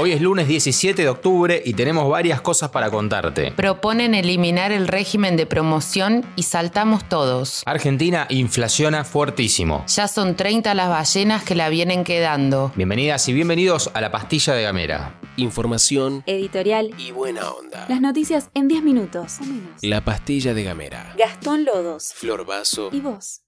Hoy es lunes 17 de octubre y tenemos varias cosas para contarte. Proponen eliminar el régimen de promoción y saltamos todos. Argentina inflaciona fuertísimo. Ya son 30 las ballenas que la vienen quedando. Bienvenidas y bienvenidos a la pastilla de Gamera. Información Editorial. y buena onda. Las noticias en 10 minutos. La pastilla de Gamera. Gastón Lodos. Flor Vaso. ¿Y vos?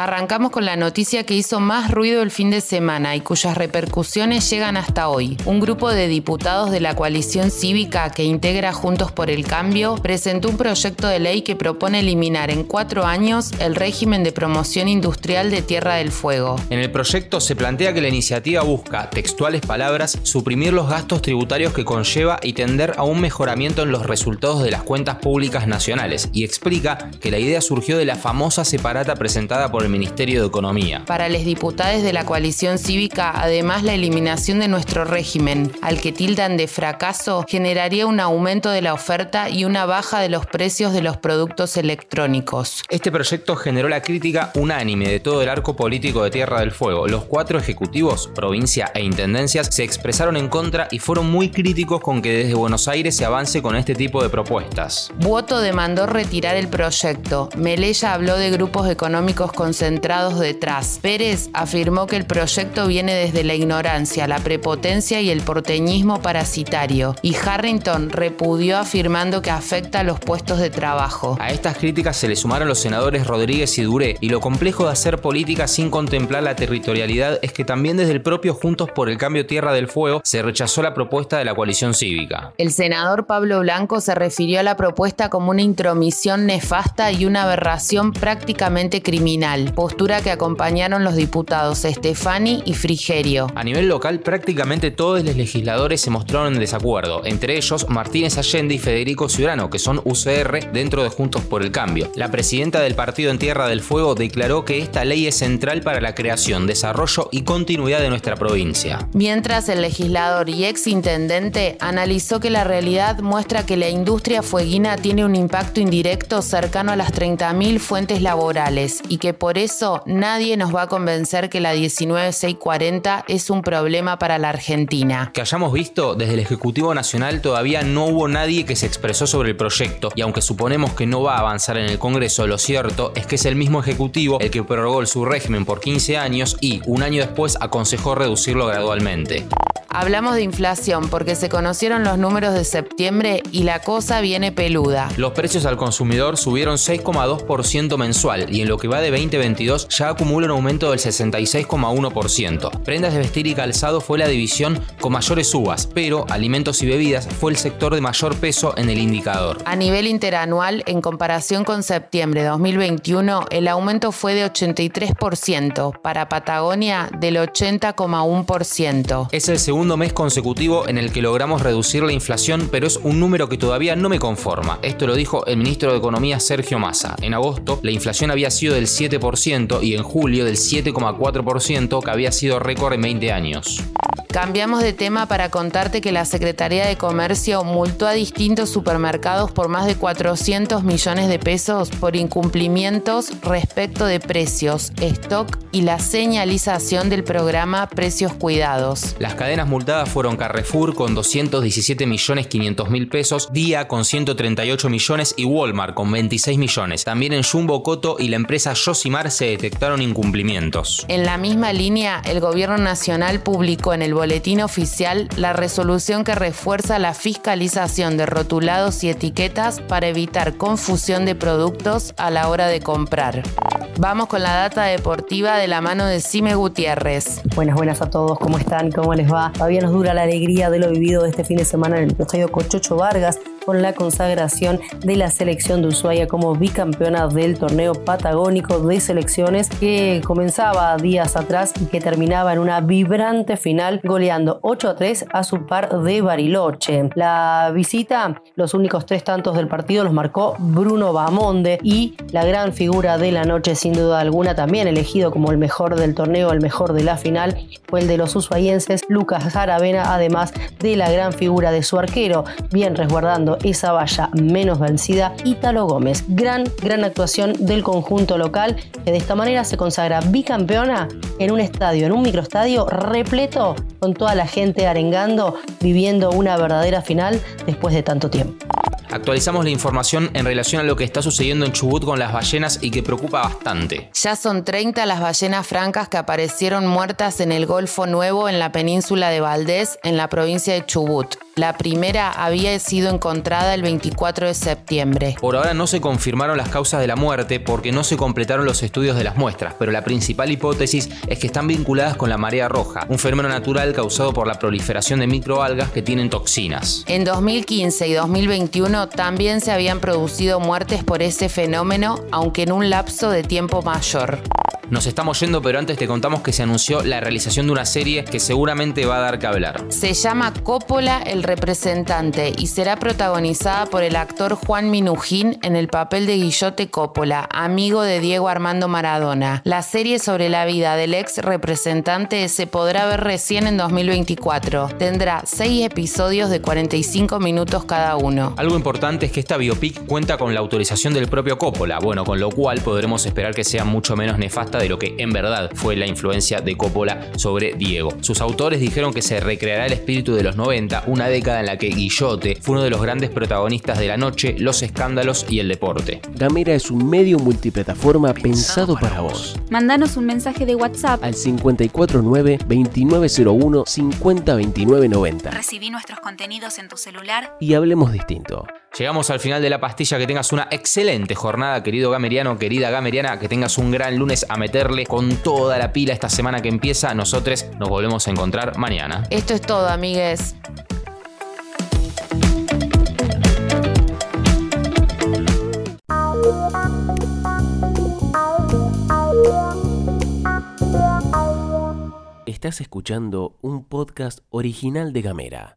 Arrancamos con la noticia que hizo más ruido el fin de semana y cuyas repercusiones llegan hasta hoy. Un grupo de diputados de la coalición cívica que integra Juntos por el Cambio presentó un proyecto de ley que propone eliminar en cuatro años el régimen de promoción industrial de Tierra del Fuego. En el proyecto se plantea que la iniciativa busca, textuales palabras, suprimir los gastos tributarios que conlleva y tender a un mejoramiento en los resultados de las cuentas públicas nacionales y explica que la idea surgió de la famosa separata presentada por el Ministerio de Economía. Para los diputados de la coalición cívica, además la eliminación de nuestro régimen, al que tildan de fracaso, generaría un aumento de la oferta y una baja de los precios de los productos electrónicos. Este proyecto generó la crítica unánime de todo el arco político de Tierra del Fuego. Los cuatro ejecutivos, provincia e intendencias, se expresaron en contra y fueron muy críticos con que desde Buenos Aires se avance con este tipo de propuestas. Buoto demandó retirar el proyecto. Melella habló de grupos económicos concentrados detrás. Pérez afirmó que el proyecto viene desde la ignorancia, la prepotencia y el porteñismo parasitario. Y Harrington repudió afirmando que afecta a los puestos de trabajo. A estas críticas se le sumaron los senadores Rodríguez y Duré, y lo complejo de hacer política sin contemplar la territorialidad es que también desde el propio Juntos por el Cambio Tierra del Fuego se rechazó la propuesta de la coalición cívica. El senador Pablo Blanco se refirió a la propuesta como una intromisión nefasta y una aberración prácticamente criminal, postura que acompañaron los diputados Stefani y Frigerio. A nivel local, prácticamente todos los legisladores se mostraron en desacuerdo, entre ellos Martínez Allende y Federico Ciudadano, que son UCR dentro de Juntos por el Cambio. La presidenta del partido en Tierra del Fuego declaró que esta ley es central para la creación, desarrollo y continuidad de nuestra provincia. Mientras el legislador y ex intendente analizó que la realidad muestra que la industria fueguina tiene un impacto indirecto cercano a las 30.000 fuentes laborales y que por eso nadie nos va a convencer que la 19640 es un problema para la Argentina. Que hayamos visto, desde el Ejecutivo Nacional todavía no hubo nadie que se expresó sobre el proyecto y aunque suponemos que no va a avanzar en el Congreso, lo cierto es que es el mismo Ejecutivo el que prorrogó su régimen por 15 años y, un año después, aconsejó reducirlo gradualmente. Hablamos de inflación porque se conocieron los números de septiembre y la cosa viene peluda. Los precios al consumidor subieron 6,2% mensual y en lo que va de 2022 ya acumula un aumento del 66,1%. Prendas de vestir y calzado fue la división con mayores subas, pero alimentos y bebidas fue el sector de mayor peso en el indicador. A nivel interanual, en comparación con septiembre de 2021, el aumento fue de 83%, para Patagonia del 80,1%. Es el segundo mes consecutivo en el que logramos reducir la inflación, pero es un número que todavía no me conforma. Esto lo dijo el ministro de Economía Sergio Massa. En agosto, la inflación había sido del 7% y en julio del 7,4%, que había sido récord en 20 años. Cambiamos de tema para contarte que la Secretaría de Comercio multó a distintos supermercados por más de 400 millones de pesos por incumplimientos respecto de precios, stock y la señalización del programa Precios Cuidados. Las cadenas multadas fueron Carrefour con 217 millones 500 mil pesos, Día con 138 millones y Walmart con 26 millones. También en Jumbo Coto y la empresa Josimar se detectaron incumplimientos. En la misma línea, el Gobierno Nacional publicó en el boletín oficial la resolución que refuerza la fiscalización de rotulados y etiquetas para evitar confusión de productos a la hora de comprar. Vamos con la data deportiva de la mano de Cime Gutiérrez. Buenas, buenas a todos, ¿cómo están? ¿Cómo les va? Todavía nos dura la alegría de lo vivido este fin de semana en el Estadio Cochocho Vargas, con la consagración de la selección de Ushuaia como bicampeona del torneo patagónico de selecciones que comenzaba días atrás y que terminaba en una vibrante final goleando 8 a 3 a su par de Bariloche. La visita, los únicos tres tantos del partido los marcó Bruno Bamonde y la gran figura de la noche sin duda alguna también elegido como el mejor del torneo, el mejor de la final, fue el de los ushuaienses Lucas Aravena, además de la gran figura de su arquero, bien resguardando esa valla menos vencida, Ítalo Gómez. Gran, gran actuación del conjunto local que de esta manera se consagra bicampeona en un estadio, en un microestadio repleto con toda la gente arengando, viviendo una verdadera final después de tanto tiempo. Actualizamos la información en relación a lo que está sucediendo en Chubut con las ballenas y que preocupa bastante. Ya son 30 las ballenas francas que aparecieron muertas en el Golfo Nuevo en la península de Valdés, en la provincia de Chubut. La primera había sido encontrada el 24 de septiembre. Por ahora no se confirmaron las causas de la muerte porque no se completaron los estudios de las muestras, pero la principal hipótesis es que están vinculadas con la marea roja, un fenómeno natural causado por la proliferación de microalgas que tienen toxinas. En 2015 y 2021 también se habían producido muertes por ese fenómeno, aunque en un lapso de tiempo mayor. Nos estamos yendo, pero antes te contamos que se anunció la realización de una serie que seguramente va a dar que hablar. Se llama Coppola el representante y será protagonizada por el actor Juan Minujín en el papel de Guillote Coppola, amigo de Diego Armando Maradona. La serie sobre la vida del ex representante se podrá ver recién en 2024. Tendrá seis episodios de 45 minutos cada uno. Algo importante es que esta biopic cuenta con la autorización del propio Coppola, bueno, con lo cual podremos esperar que sea mucho menos nefasta de lo que en verdad fue la influencia de Coppola sobre Diego. Sus autores dijeron que se recreará el espíritu de los 90, una década en la que Guillote fue uno de los grandes protagonistas de la noche, los escándalos y el deporte. Gamera es un medio multiplataforma pensado para vos. Mandanos un mensaje de WhatsApp Al 549-2901-502990 Recibí nuestros contenidos en tu celular. y hablemos distinto. Llegamos al final de la pastilla, que tengas una excelente jornada, querido gameriano, querida gameriana, que tengas un gran lunes a meterle con toda la pila esta semana que empieza. Nosotros nos volvemos a encontrar mañana. Esto es todo, amigues. Estás escuchando un podcast original de Gamera.